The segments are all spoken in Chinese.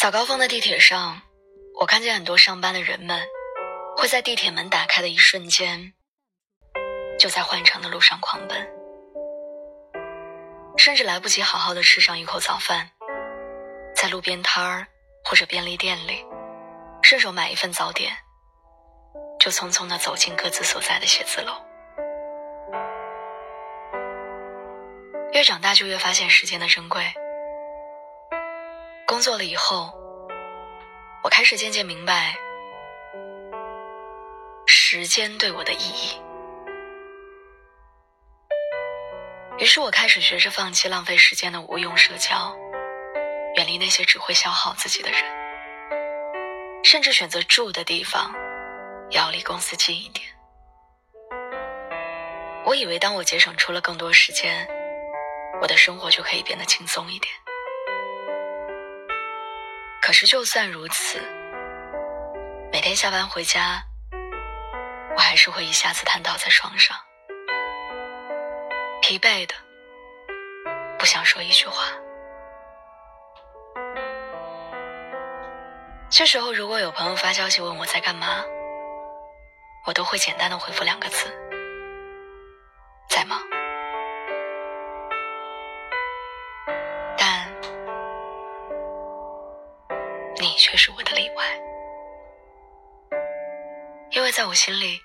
早高峰的地铁上，我看见很多上班的人们会在地铁门打开的一瞬间，就在换乘的路上狂奔，甚至来不及好好的吃上一口早饭，在路边摊儿或者便利店里顺手买一份早点，就匆匆的走进各自所在的写字楼。越长大，就越发现时间的珍贵。工作了以后，我开始渐渐明白时间对我的意义。于是我开始学着放弃浪费时间的无用社交，远离那些只会消耗自己的人，甚至选择住的地方要离公司近一点。我以为当我节省出了更多时间，我的生活就可以变得轻松一点。可是，就算如此，每天下班回家，我还是会一下子瘫倒在床上，疲惫的，不想说一句话。这时候，如果有朋友发消息问我在干嘛，我都会简单的回复两个字：却是我的例外，因为在我心里，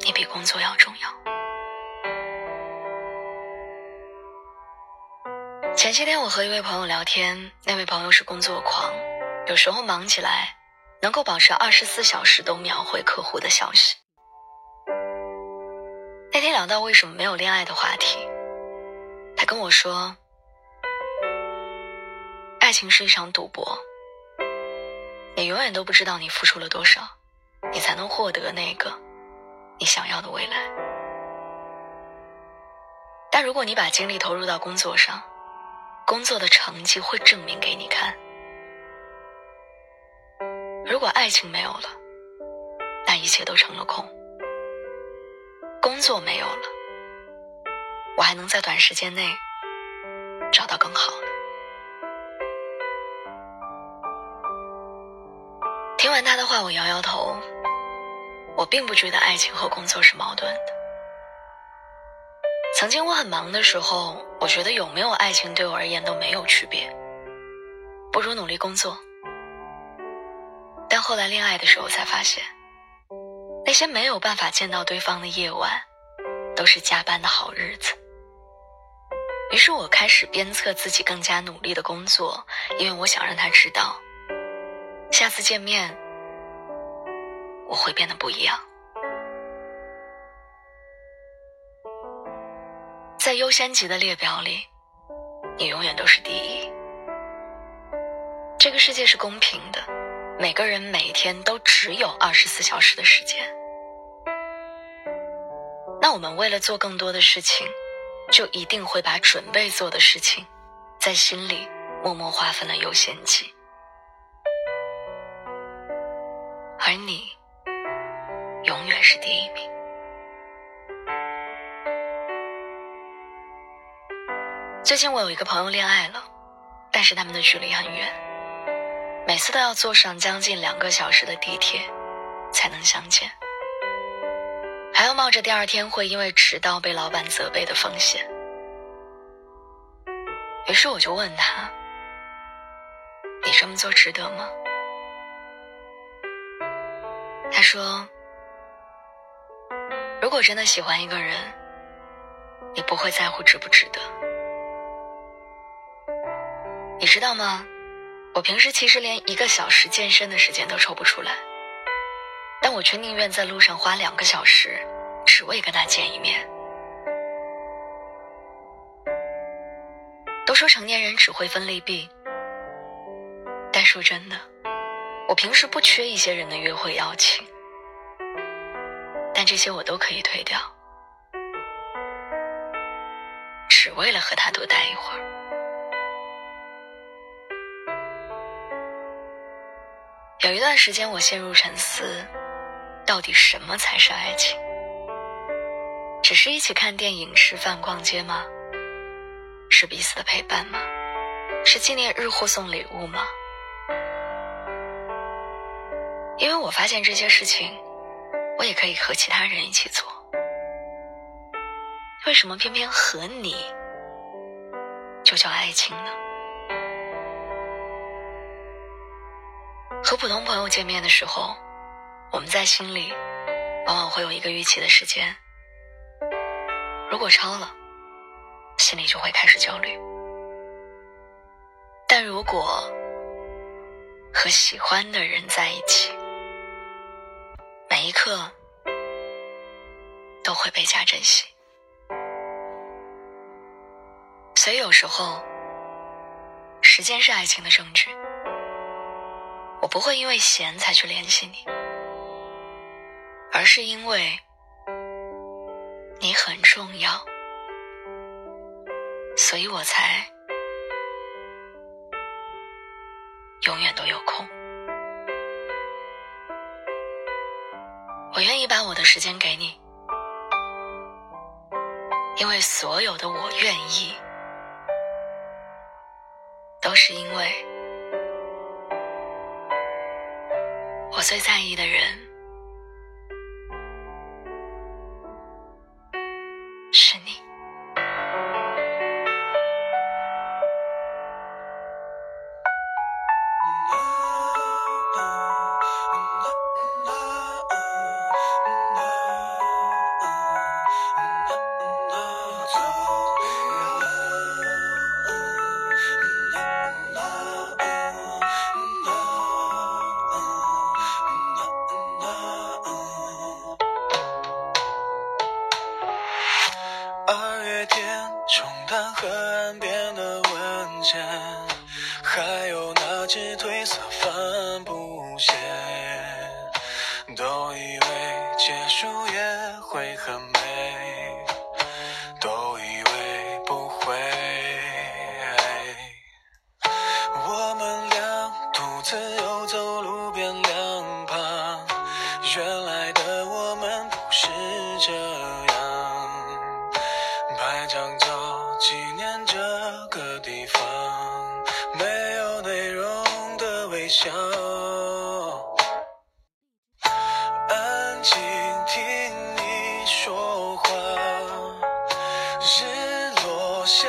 你比工作要重要。前些天我和一位朋友聊天，那位朋友是工作狂，有时候忙起来能够保持二十四小时都秒回客户的消息。那天聊到为什么没有恋爱的话题，他跟我说。爱情是一场赌博，你永远都不知道你付出了多少，你才能获得那个你想要的未来。但如果你把精力投入到工作上，工作的成绩会证明给你看。如果爱情没有了，那一切都成了空。工作没有了，我还能在短时间内找到更好听完他的话，我摇摇头。我并不觉得爱情和工作是矛盾的。曾经我很忙的时候，我觉得有没有爱情对我而言都没有区别，不如努力工作。但后来恋爱的时候才发现，那些没有办法见到对方的夜晚，都是加班的好日子。于是我开始鞭策自己更加努力的工作，因为我想让他知道。下次见面，我会变得不一样。在优先级的列表里，你永远都是第一。这个世界是公平的，每个人每天都只有二十四小时的时间。那我们为了做更多的事情，就一定会把准备做的事情，在心里默默划分了优先级。而你永远是第一名。最近我有一个朋友恋爱了，但是他们的距离很远，每次都要坐上将近两个小时的地铁才能相见，还要冒着第二天会因为迟到被老板责备的风险。于是我就问他：“你这么做值得吗？”他说：“如果真的喜欢一个人，你不会在乎值不值得。你知道吗？我平时其实连一个小时健身的时间都抽不出来，但我却宁愿在路上花两个小时，只为跟他见一面。都说成年人只会分利弊，但说真的。”我平时不缺一些人的约会邀请，但这些我都可以推掉，只为了和他多待一会儿。有一段时间，我陷入沉思：到底什么才是爱情？只是一起看电影、吃饭、逛街吗？是彼此的陪伴吗？是纪念日互送礼物吗？因为我发现这些事情，我也可以和其他人一起做。为什么偏偏和你就叫爱情呢？和普通朋友见面的时候，我们在心里往往会有一个预期的时间，如果超了，心里就会开始焦虑。但如果和喜欢的人在一起，刻都会倍加珍惜。所以有时候，时间是爱情的证据。我不会因为闲才去联系你，而是因为你很重要，所以我才永远都有空。我愿意把我的时间给你，因为所有的我愿意，都是因为。我最在意的人还安静听你说话。日落下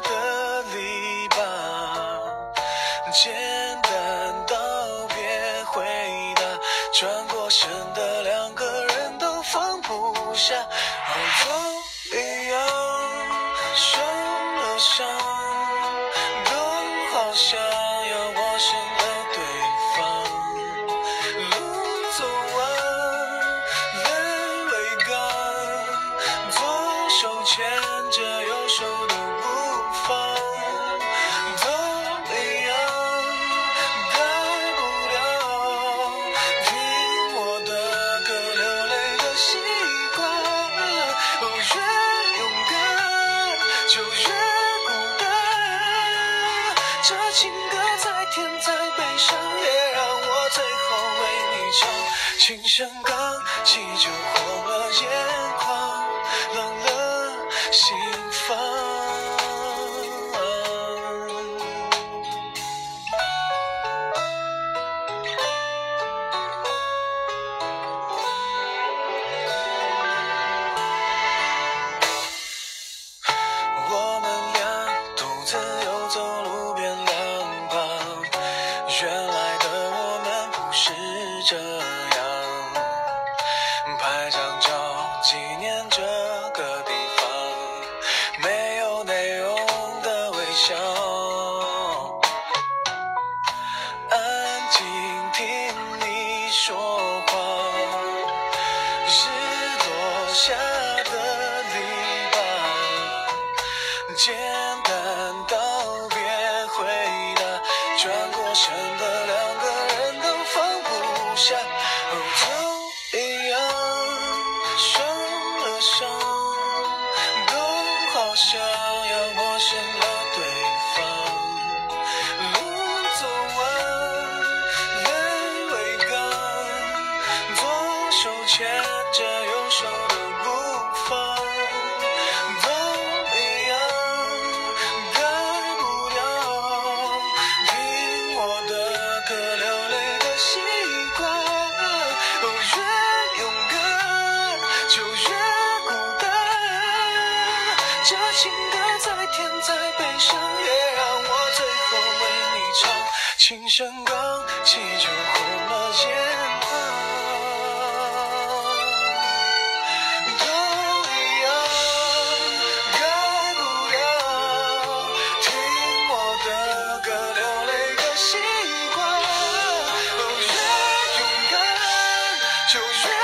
的篱笆，简单道别回答。转过身的两个人都放不下，都一样，受了伤，都好像琴声刚起就红了眼眶，冷了。心下的篱笆，这情歌再甜再悲伤也让我最后为你唱情声刚起就红了眼眶都一样改不了听我的歌流泪的习惯？哦越勇敢就越